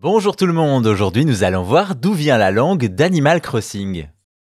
Bonjour tout le monde, aujourd'hui nous allons voir d'où vient la langue d'Animal Crossing.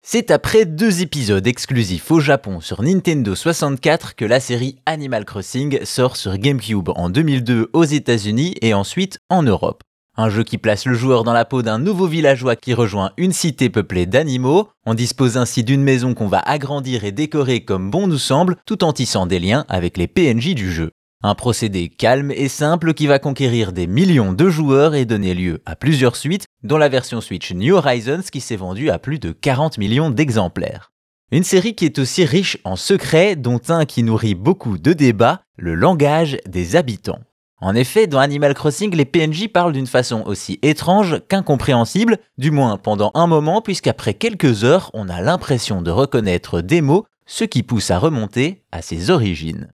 C'est après deux épisodes exclusifs au Japon sur Nintendo 64 que la série Animal Crossing sort sur GameCube en 2002 aux États-Unis et ensuite en Europe. Un jeu qui place le joueur dans la peau d'un nouveau villageois qui rejoint une cité peuplée d'animaux. On dispose ainsi d'une maison qu'on va agrandir et décorer comme bon nous semble, tout en tissant des liens avec les PNJ du jeu. Un procédé calme et simple qui va conquérir des millions de joueurs et donner lieu à plusieurs suites, dont la version Switch New Horizons qui s'est vendue à plus de 40 millions d'exemplaires. Une série qui est aussi riche en secrets, dont un qui nourrit beaucoup de débats, le langage des habitants. En effet, dans Animal Crossing, les PNJ parlent d'une façon aussi étrange qu'incompréhensible, du moins pendant un moment, puisqu'après quelques heures, on a l'impression de reconnaître des mots, ce qui pousse à remonter à ses origines.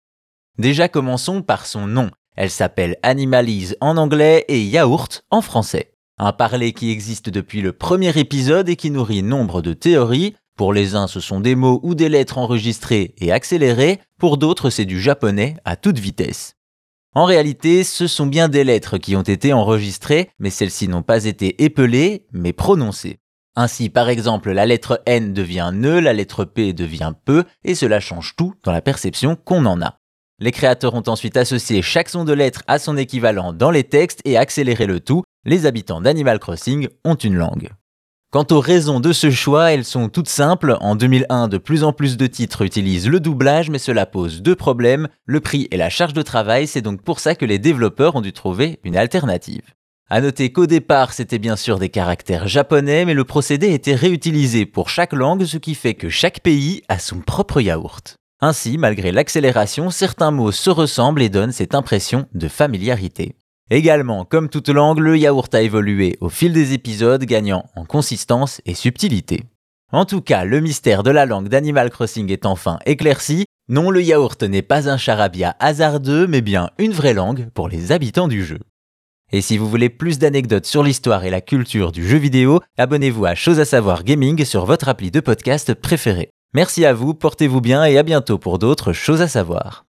Déjà commençons par son nom. Elle s'appelle Animalise en anglais et Yaourt en français. Un parler qui existe depuis le premier épisode et qui nourrit nombre de théories. Pour les uns, ce sont des mots ou des lettres enregistrées et accélérées, pour d'autres, c'est du japonais à toute vitesse. En réalité, ce sont bien des lettres qui ont été enregistrées, mais celles-ci n'ont pas été épelées, mais prononcées. Ainsi, par exemple, la lettre N devient ne, la lettre P devient peu, et cela change tout dans la perception qu'on en a. Les créateurs ont ensuite associé chaque son de lettre à son équivalent dans les textes et accéléré le tout. Les habitants d'Animal Crossing ont une langue. Quant aux raisons de ce choix, elles sont toutes simples. En 2001, de plus en plus de titres utilisent le doublage, mais cela pose deux problèmes, le prix et la charge de travail, c'est donc pour ça que les développeurs ont dû trouver une alternative. À noter qu'au départ, c'était bien sûr des caractères japonais, mais le procédé était réutilisé pour chaque langue, ce qui fait que chaque pays a son propre yaourt. Ainsi, malgré l'accélération, certains mots se ressemblent et donnent cette impression de familiarité. Également, comme toute langue, le yaourt a évolué au fil des épisodes, gagnant en consistance et subtilité. En tout cas, le mystère de la langue d'Animal Crossing est enfin éclairci. Non, le yaourt n'est pas un charabia hasardeux, mais bien une vraie langue pour les habitants du jeu. Et si vous voulez plus d'anecdotes sur l'histoire et la culture du jeu vidéo, abonnez-vous à Chose à savoir Gaming sur votre appli de podcast préféré. Merci à vous, portez-vous bien et à bientôt pour d'autres choses à savoir.